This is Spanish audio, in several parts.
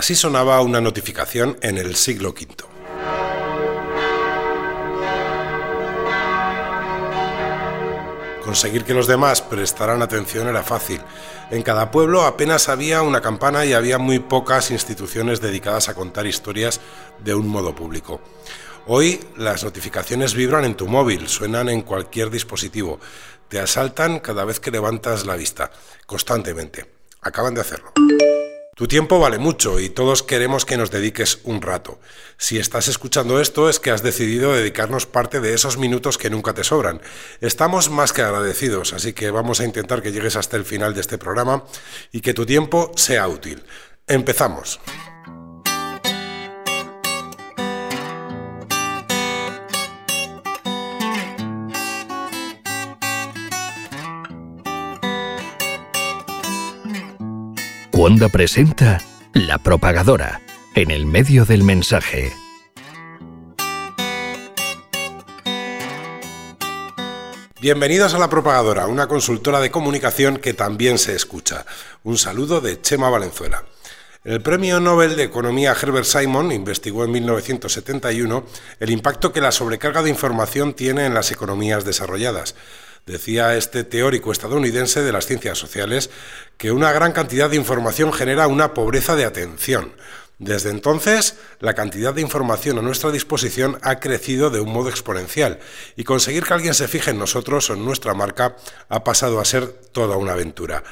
Así sonaba una notificación en el siglo V. Conseguir que los demás prestaran atención era fácil. En cada pueblo apenas había una campana y había muy pocas instituciones dedicadas a contar historias de un modo público. Hoy las notificaciones vibran en tu móvil, suenan en cualquier dispositivo, te asaltan cada vez que levantas la vista, constantemente. Acaban de hacerlo. Tu tiempo vale mucho y todos queremos que nos dediques un rato. Si estás escuchando esto es que has decidido dedicarnos parte de esos minutos que nunca te sobran. Estamos más que agradecidos, así que vamos a intentar que llegues hasta el final de este programa y que tu tiempo sea útil. Empezamos. Wanda presenta La Propagadora, en el medio del mensaje. Bienvenidos a La Propagadora, una consultora de comunicación que también se escucha. Un saludo de Chema Valenzuela. El premio Nobel de Economía Herbert Simon investigó en 1971 el impacto que la sobrecarga de información tiene en las economías desarrolladas. Decía este teórico estadounidense de las ciencias sociales que una gran cantidad de información genera una pobreza de atención. Desde entonces, la cantidad de información a nuestra disposición ha crecido de un modo exponencial y conseguir que alguien se fije en nosotros o en nuestra marca ha pasado a ser toda una aventura.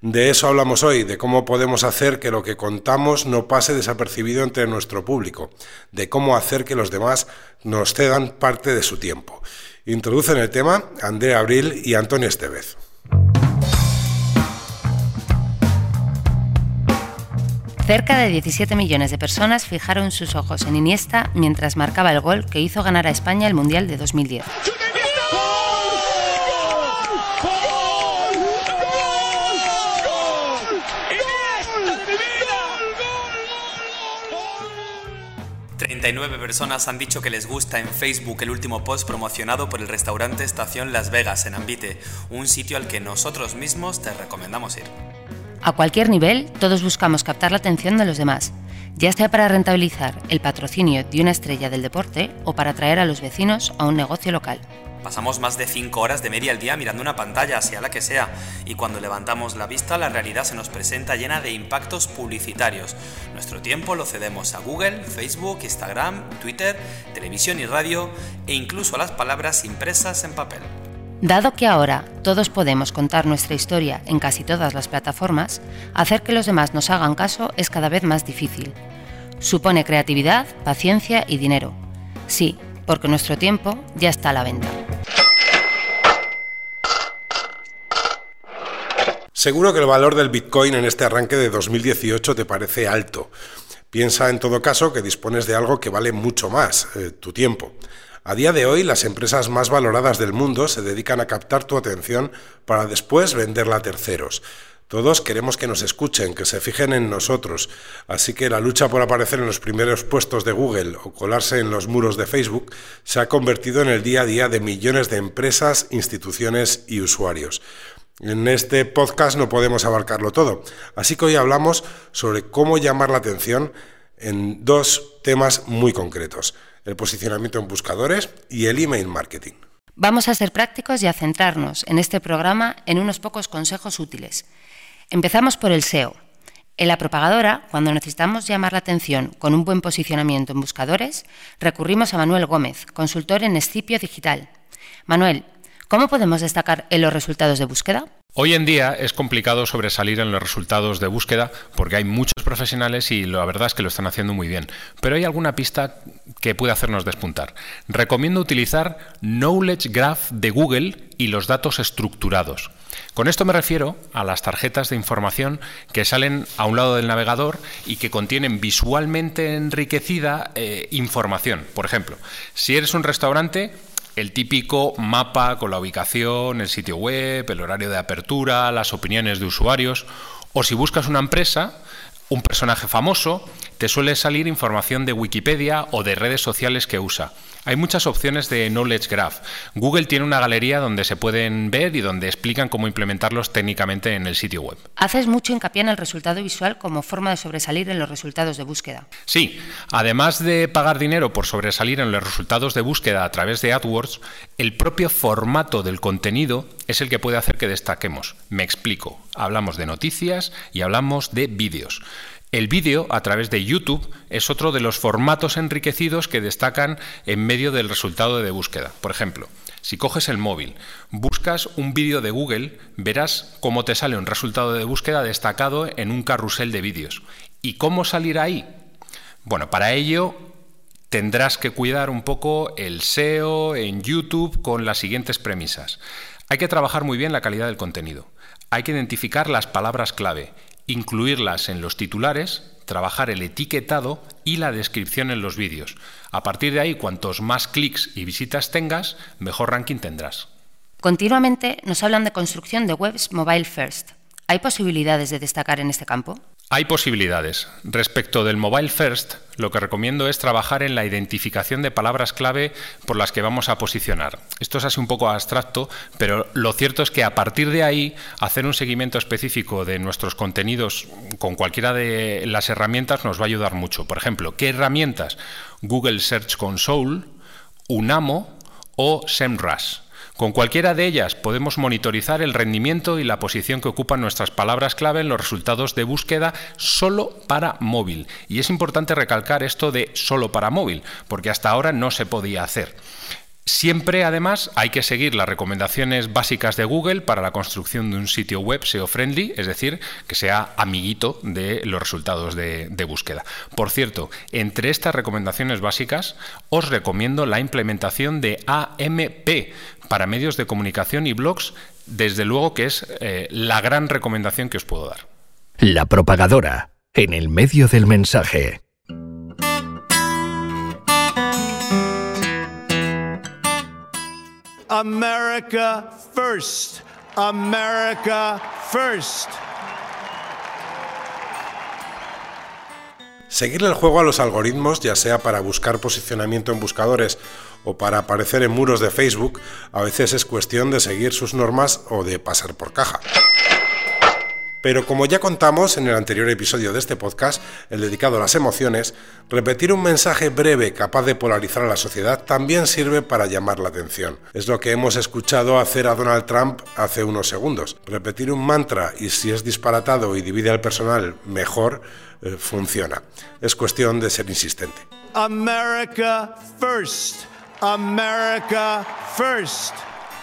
De eso hablamos hoy, de cómo podemos hacer que lo que contamos no pase desapercibido entre nuestro público, de cómo hacer que los demás nos cedan parte de su tiempo. Introducen el tema Andrea Abril y Antonio Estevez. Cerca de 17 millones de personas fijaron sus ojos en Iniesta mientras marcaba el gol que hizo ganar a España el Mundial de 2010. 39 personas han dicho que les gusta en Facebook el último post promocionado por el restaurante Estación Las Vegas en Ambite, un sitio al que nosotros mismos te recomendamos ir. A cualquier nivel, todos buscamos captar la atención de los demás, ya sea para rentabilizar el patrocinio de una estrella del deporte o para atraer a los vecinos a un negocio local. Pasamos más de 5 horas de media al día mirando una pantalla, sea la que sea, y cuando levantamos la vista la realidad se nos presenta llena de impactos publicitarios. Nuestro tiempo lo cedemos a Google, Facebook, Instagram, Twitter, televisión y radio e incluso a las palabras impresas en papel. Dado que ahora todos podemos contar nuestra historia en casi todas las plataformas, hacer que los demás nos hagan caso es cada vez más difícil. Supone creatividad, paciencia y dinero. Sí, porque nuestro tiempo ya está a la venta. Seguro que el valor del Bitcoin en este arranque de 2018 te parece alto. Piensa en todo caso que dispones de algo que vale mucho más, eh, tu tiempo. A día de hoy, las empresas más valoradas del mundo se dedican a captar tu atención para después venderla a terceros. Todos queremos que nos escuchen, que se fijen en nosotros, así que la lucha por aparecer en los primeros puestos de Google o colarse en los muros de Facebook se ha convertido en el día a día de millones de empresas, instituciones y usuarios. En este podcast no podemos abarcarlo todo, así que hoy hablamos sobre cómo llamar la atención en dos temas muy concretos, el posicionamiento en buscadores y el email marketing. Vamos a ser prácticos y a centrarnos en este programa en unos pocos consejos útiles. Empezamos por el SEO. En la propagadora, cuando necesitamos llamar la atención con un buen posicionamiento en buscadores, recurrimos a Manuel Gómez, consultor en Escipio Digital. Manuel, ¿Cómo podemos destacar en los resultados de búsqueda? Hoy en día es complicado sobresalir en los resultados de búsqueda porque hay muchos profesionales y la verdad es que lo están haciendo muy bien. Pero hay alguna pista que puede hacernos despuntar. Recomiendo utilizar Knowledge Graph de Google y los datos estructurados. Con esto me refiero a las tarjetas de información que salen a un lado del navegador y que contienen visualmente enriquecida eh, información. Por ejemplo, si eres un restaurante, el típico mapa con la ubicación, el sitio web, el horario de apertura, las opiniones de usuarios. O si buscas una empresa, un personaje famoso, te suele salir información de Wikipedia o de redes sociales que usa. Hay muchas opciones de Knowledge Graph. Google tiene una galería donde se pueden ver y donde explican cómo implementarlos técnicamente en el sitio web. Haces mucho hincapié en el resultado visual como forma de sobresalir en los resultados de búsqueda. Sí, además de pagar dinero por sobresalir en los resultados de búsqueda a través de AdWords, el propio formato del contenido es el que puede hacer que destaquemos. Me explico. Hablamos de noticias y hablamos de vídeos. El vídeo a través de YouTube es otro de los formatos enriquecidos que destacan en medio del resultado de búsqueda. Por ejemplo, si coges el móvil, buscas un vídeo de Google, verás cómo te sale un resultado de búsqueda destacado en un carrusel de vídeos. ¿Y cómo salir ahí? Bueno, para ello tendrás que cuidar un poco el SEO en YouTube con las siguientes premisas. Hay que trabajar muy bien la calidad del contenido. Hay que identificar las palabras clave incluirlas en los titulares, trabajar el etiquetado y la descripción en los vídeos. A partir de ahí, cuantos más clics y visitas tengas, mejor ranking tendrás. Continuamente nos hablan de construcción de webs mobile first. ¿Hay posibilidades de destacar en este campo? Hay posibilidades. Respecto del Mobile First, lo que recomiendo es trabajar en la identificación de palabras clave por las que vamos a posicionar. Esto es así un poco abstracto, pero lo cierto es que a partir de ahí hacer un seguimiento específico de nuestros contenidos con cualquiera de las herramientas nos va a ayudar mucho. Por ejemplo, ¿qué herramientas? Google Search Console, Unamo o SEMrush. Con cualquiera de ellas podemos monitorizar el rendimiento y la posición que ocupan nuestras palabras clave en los resultados de búsqueda solo para móvil. Y es importante recalcar esto de solo para móvil, porque hasta ahora no se podía hacer. Siempre, además, hay que seguir las recomendaciones básicas de Google para la construcción de un sitio web SEO-friendly, es decir, que sea amiguito de los resultados de, búsqueda. Por cierto, entre estas recomendaciones básicas, os recomiendo la implementación de AMP para medios de comunicación y blogs, desde luego que es eh, la gran recomendación que os puedo dar. La propagadora, en el medio del mensaje. America First. America First. Seguirle el juego a los algoritmos, ya sea para buscar posicionamiento en buscadores o para aparecer en muros de Facebook, a veces es cuestión de seguir sus normas o de pasar por caja. Pero como ya contamos en el anterior episodio de este podcast, el dedicado a las emociones, repetir un mensaje breve capaz de polarizar a la sociedad también sirve para llamar la atención. Es lo que hemos escuchado hacer a Donald Trump hace unos segundos. Repetir un mantra y si es disparatado y divide al personal mejor, eh, funciona. Es cuestión de ser insistente. America first. America first.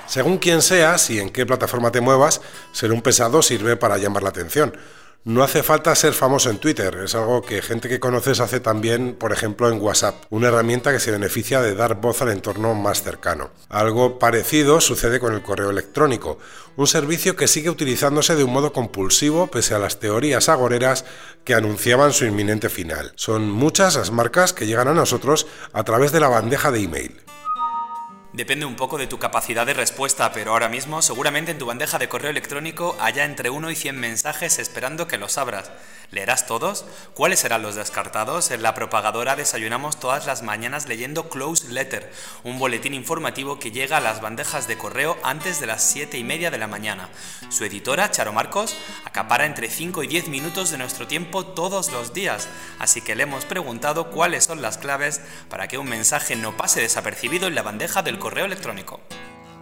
Según quien seas y en qué plataforma te muevas, ser un pesado sirve para llamar la atención. No hace falta ser famoso en Twitter, es algo que gente que conoces hace también, por ejemplo, en WhatsApp, una herramienta que se beneficia de dar voz al entorno más cercano. Algo parecido sucede con el correo electrónico, un servicio que sigue utilizándose de un modo compulsivo pese a las teorías agoreras que anunciaban su inminente final. Son muchas las marcas que llegan a nosotros a través de la bandeja de email. Depende un poco de tu capacidad de respuesta, pero ahora mismo seguramente en tu bandeja de correo electrónico haya entre 1 y 100 mensajes esperando que los abras. ¿Leerás todos? ¿Cuáles serán los descartados? En la propagadora desayunamos todas las mañanas leyendo Close Letter, un boletín informativo que llega a las bandejas de correo antes de las 7 y media de la mañana. Su editora, Charo Marcos, acapara entre 5 y 10 minutos de nuestro tiempo todos los días, así que le hemos preguntado cuáles son las claves para que un mensaje no pase desapercibido en la bandeja del correo electrónico.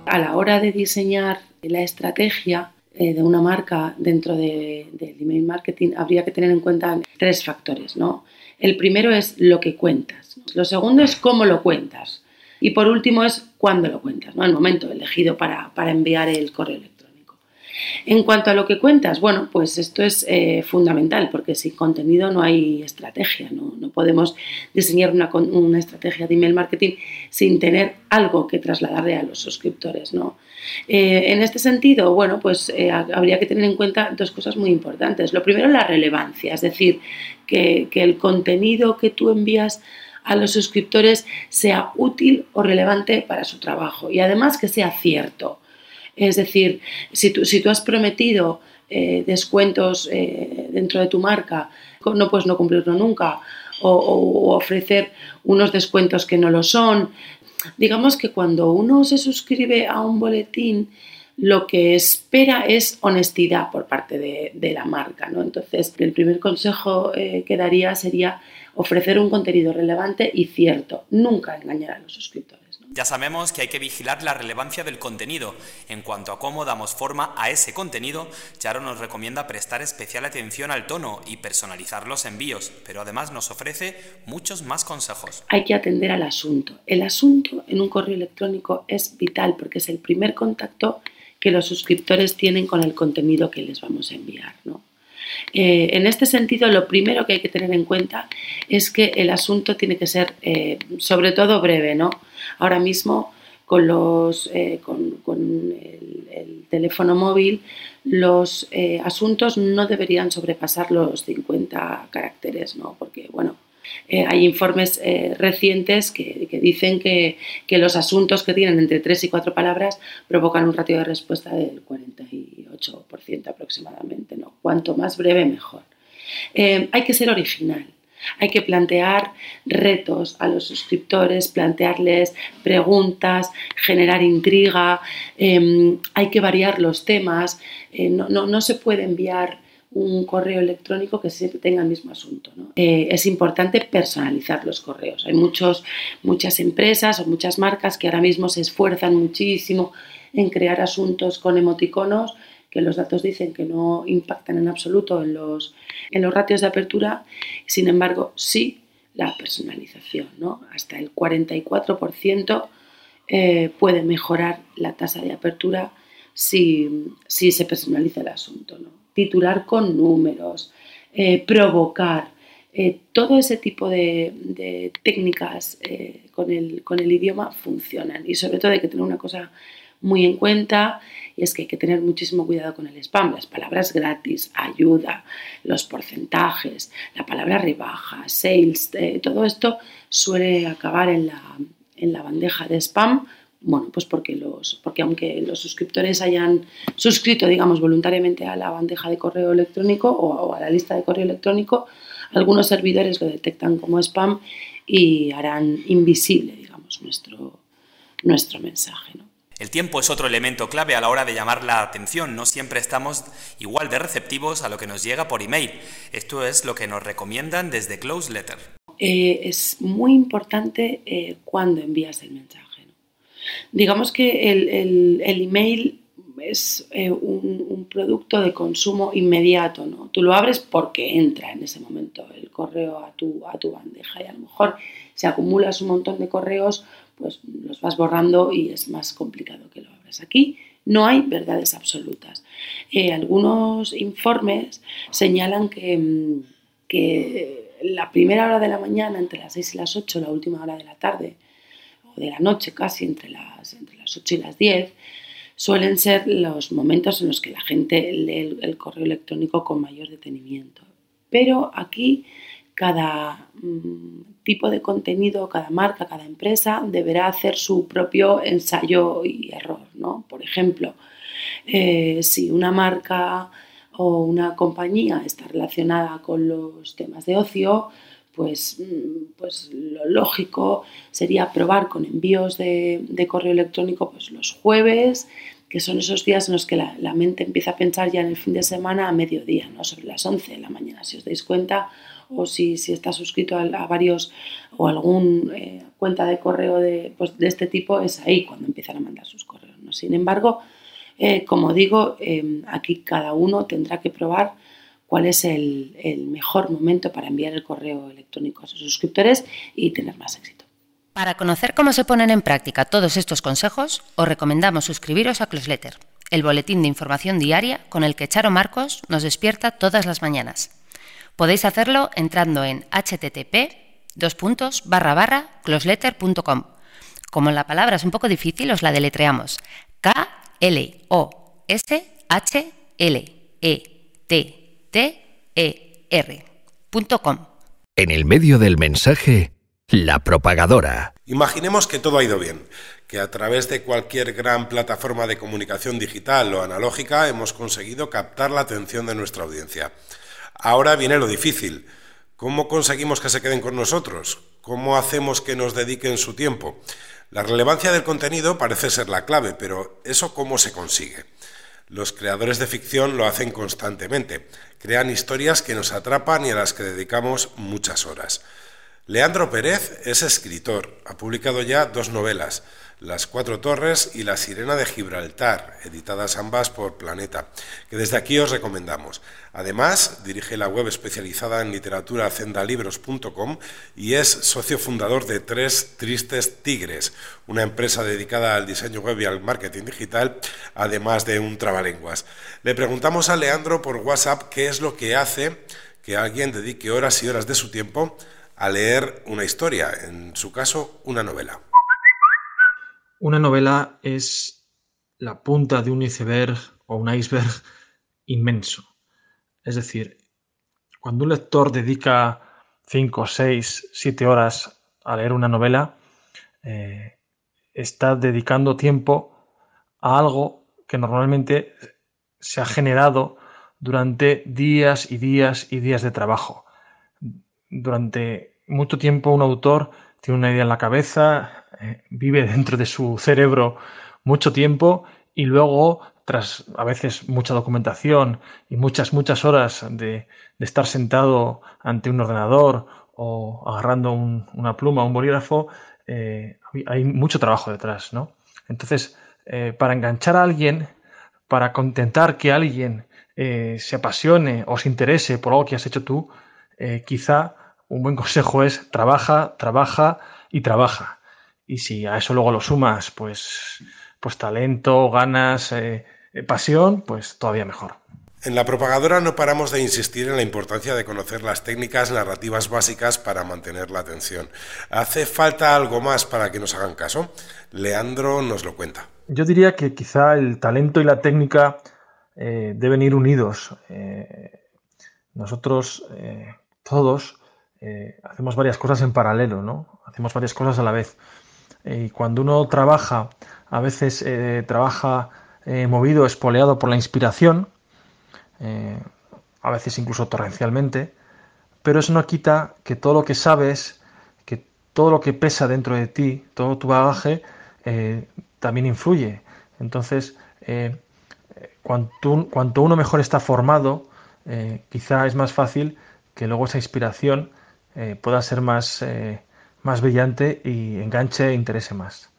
A la hora de diseñar la estrategia, eh, de una marca dentro del de, email marketing, habría que tener en cuenta tres factores. ¿no? El primero es lo que cuentas. Lo segundo es cómo lo cuentas. Y por último es cuándo lo cuentas, ¿no? el momento elegido para, para enviar el correo electrónico. En cuanto a lo que cuentas, bueno, pues esto es eh, fundamental porque sin contenido no hay estrategia, no, no podemos diseñar una, estrategia de email marketing sin tener algo que trasladarle a los suscriptores, ¿no? Eh, en este sentido, bueno, pues eh, habría que tener en cuenta dos cosas muy importantes. Lo primero, la relevancia, es decir, que el contenido que tú envías a los suscriptores sea útil o relevante para su trabajo y además que sea cierto. Es decir, si tú, si tú has prometido eh, descuentos eh, dentro de tu marca, no puedes no cumplirlo nunca, o, ofrecer unos descuentos que no lo son. digamos que cuando uno se suscribe a un boletín, lo que espera es honestidad por parte de, la marca. ¿no? Entonces, el primer consejo eh, que daría sería ofrecer un contenido relevante y cierto, nunca engañar a los suscriptores. Ya sabemos que hay que vigilar la relevancia del contenido. En cuanto a cómo damos forma a ese contenido, Charo nos recomienda prestar especial atención al tono y personalizar los envíos, pero además nos ofrece muchos más consejos. Hay que atender al asunto. El asunto en un correo electrónico es vital porque es el primer contacto que los suscriptores tienen con el contenido que les vamos a enviar. Eh, en este sentido, lo primero que hay que tener en cuenta es que el asunto tiene que ser, eh, sobre todo, breve. ¿no? Ahora mismo, con, los, eh, con, el, teléfono móvil, los asuntos no deberían sobrepasar los 50 caracteres, ¿no? porque, bueno, eh, hay informes eh, recientes que, dicen que, los asuntos que tienen entre tres y cuatro palabras provocan un ratio de respuesta del 48% aproximadamente. ¿no? Cuanto más breve, mejor. Eh, hay que ser original. Hay que plantear retos a los suscriptores, plantearles preguntas, generar intriga, em, hay que variar los temas, no, no, se puede enviar un correo electrónico que siempre tenga el mismo asunto. Eh, es importante personalizar los correos. Hay muchos, muchas empresas o muchas marcas que ahora mismo se esfuerzan muchísimo en crear asuntos con emoticonos que los datos dicen que no impactan en absoluto en los, en los ratios de apertura, sin embargo, sí la personalización. ¿no? Hasta el 44% eh, puede mejorar la tasa de apertura si, si se personaliza el asunto. ¿no? titular con números, eh, provocar, eh, todo ese tipo de, técnicas eh, con, el, con, el, idioma funcionan y sobre todo hay que tener una cosa muy en cuenta y es que hay que tener muchísimo cuidado con el spam, las palabras gratis, ayuda, los porcentajes, la palabra rebaja, sales, todo esto suele acabar en la, en la bandeja de spam bueno, pues porque, los, porque aunque los suscriptores hayan suscrito, digamos, voluntariamente a la bandeja de correo electrónico o, a la lista de correo electrónico, algunos servidores lo detectan como spam y harán invisible, digamos, nuestro, nuestro mensaje. El tiempo es otro elemento clave a la hora de llamar la atención. No siempre estamos igual de receptivos a lo que nos llega por email. Esto es lo que nos recomiendan desde Close Letter. Eh, es muy importante eh, cuando envías el mensaje. Digamos que el, email es eh, un, producto de consumo inmediato, ¿no? Tú lo abres porque entra en ese momento el correo a tu, a tu bandeja y a lo mejor si acumulas un montón de correos, pues los vas borrando y es más complicado que lo abras. Aquí no hay verdades absolutas. Eh, algunos informes señalan que, mm, que la primera hora de la mañana, entre las 6 y las 8, la última hora de la tarde, de la noche, casi entre las, entre las 8 y las 10, suelen ser los momentos en los que la gente lee el, correo electrónico con mayor detenimiento. Pero aquí cada mm, tipo de contenido, cada marca, cada empresa deberá hacer su propio ensayo y error. ¿no? Por ejemplo, eh, si una marca o una compañía está relacionada con los temas de ocio, pues, mm, pues lo lógico sería probar con envíos de, correo electrónico pues los jueves, que son esos días en los que la, mente empieza a pensar ya en el fin de semana a mediodía, ¿no? sobre las 11 de la mañana, si os dais cuenta, o si, si está suscrito a, varios o alguna eh, cuenta de correo de, pues, de, este tipo, es ahí cuando empiezan a mandar sus correos. ¿no? Sin embargo, eh, como digo, eh, aquí cada uno tendrá que probar cuál es el, mejor momento para enviar el correo electrónico a sus suscriptores y tener más éxito. Para conocer cómo se ponen en práctica todos estos consejos, os recomendamos suscribiros a Closeletter, el boletín de información diaria con el que Charo Marcos nos despierta todas las mañanas. Podéis hacerlo entrando en http closeletter.com. Como la palabra es un poco difícil, os la deletreamos. K-L-O-S-H-L-E-T ter.com. En el medio del mensaje, la propagadora. Imaginemos que todo ha ido bien, que a través de cualquier gran plataforma de comunicación digital o analógica hemos conseguido captar la atención de nuestra audiencia. Ahora viene lo difícil ¿Cómo conseguimos que se queden con nosotros? ¿Cómo hacemos que nos dediquen su tiempo? La relevancia del contenido parece ser la clave, pero ¿eso cómo se consigue? Los creadores de ficción lo hacen constantemente. Crean historias que nos atrapan y a las que dedicamos muchas horas. Leandro Pérez es escritor. Ha publicado ya dos novelas. Las Cuatro Torres y La Sirena de Gibraltar, editadas ambas por Planeta, que desde aquí os recomendamos. Además, dirige la web especializada en literatura cendalibros.com y es socio fundador de Tres Tristes Tigres, una empresa dedicada al diseño web y al marketing digital, además de un trabalenguas. Le preguntamos a Leandro por WhatsApp qué es lo que hace que alguien dedique horas y horas de su tiempo a leer una historia, en su caso, una novela. Una novela es la punta de un iceberg o un iceberg inmenso. Es decir, cuando un lector dedica 5, 6, 7 horas a leer una novela, eh, está dedicando tiempo a algo que normalmente se ha generado durante días y días y días de trabajo. Durante mucho tiempo un autor tiene una idea en la cabeza, vive dentro de su cerebro mucho tiempo y luego, tras a veces mucha documentación y muchas, muchas horas de, estar sentado ante un ordenador o agarrando una pluma, un bolígrafo, eh, hay mucho trabajo detrás, ¿no? Entonces, eh, para enganchar a alguien, para contentar que alguien se apasione o se interese por algo que has hecho tú, quizá un buen consejo es trabaja, trabaja y trabaja. Y si a eso luego lo sumas, pues, pues talento, ganas, eh, eh, pasión, pues todavía mejor. En la propagadora no paramos de insistir en la importancia de conocer las técnicas narrativas básicas para mantener la atención. ¿Hace falta algo más para que nos hagan caso? Leandro nos lo cuenta. Yo diría que quizá el talento y la técnica eh, deben ir unidos. nosotros todos hacemos varias cosas en paralelo, ¿no? Hacemos varias cosas a la vez. Y cuando uno trabaja, a veces eh, trabaja eh, movido, espoleado por la inspiración, eh, a veces incluso torrencialmente, pero eso no quita que todo lo que sabes, que todo lo que pesa dentro de ti, todo tu bagaje, también influye. Entonces, cuanto, cuanto, uno mejor está formado, quizá es más fácil que luego esa inspiración pueda ser más más brillante y enganche e interese más.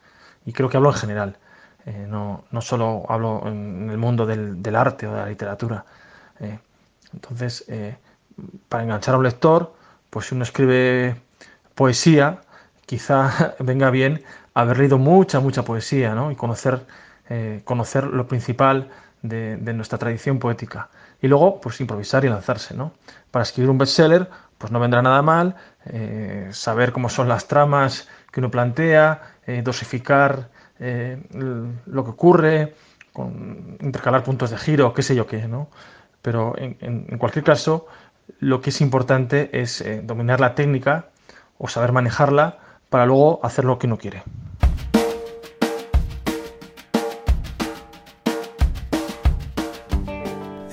Y creo que hablo en general, eh, no, no, solo hablo en el mundo del, arte o de la literatura. Eh. entonces, eh, para enganchar a un lector, pues si uno escribe poesía, quizá venga bien haber leído mucha, mucha poesía ¿no? y conocer, conocer lo principal de, de, nuestra tradición poética. Y luego, pues improvisar y lanzarse. ¿no? Para escribir un bestseller, pues no vendrá nada mal eh, saber cómo son las tramas que uno plantea, eh, dosificar eh, lo que ocurre, intercalar puntos de giro, qué sé yo qué, ¿no? Pero en, cualquier caso, lo que es importante es dominar la técnica o saber manejarla para luego hacer lo que uno quiere.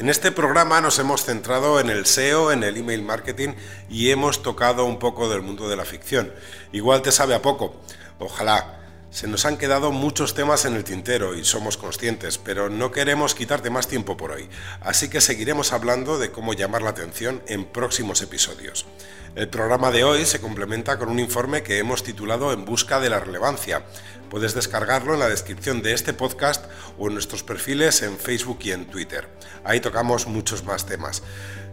En este programa nos hemos centrado en el SEO, en el email marketing y hemos tocado un poco del mundo de la ficción. Igual te sabe a poco, ojalá. Se nos han quedado muchos temas en el tintero y somos conscientes, pero no queremos quitarte más tiempo por hoy, así que seguiremos hablando de cómo llamar la atención en próximos episodios. El programa de hoy se complementa con un informe que hemos titulado En busca de la relevancia. Puedes descargarlo en la descripción de este podcast o en nuestros perfiles en Facebook y en Twitter. Ahí tocamos muchos más temas.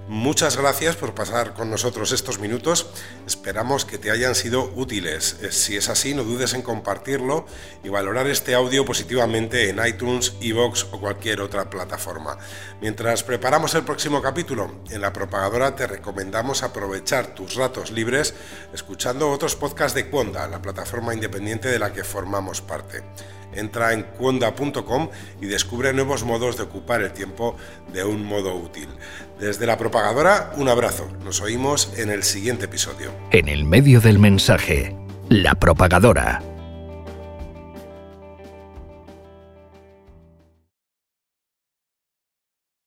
Muchas gracias por pasar con nosotros estos minutos. Esperamos que te hayan sido útiles. Eh, si es así, no dudes en compartirlo y valorar este audio positivamente en iTunes, Evox o cualquier otra plataforma. Mientras preparamos el próximo capítulo, en la propagadora te recomendamos aprovechar tus ratos libres escuchando otros podcasts de Cuonda, la plataforma independiente de la que formamos parte. Entra en cuonda.com y descubre nuevos modos de ocupar el tiempo de un modo útil. Desde la propagadora, un abrazo. Nos oímos en el siguiente episodio. En el medio del mensaje, la propagadora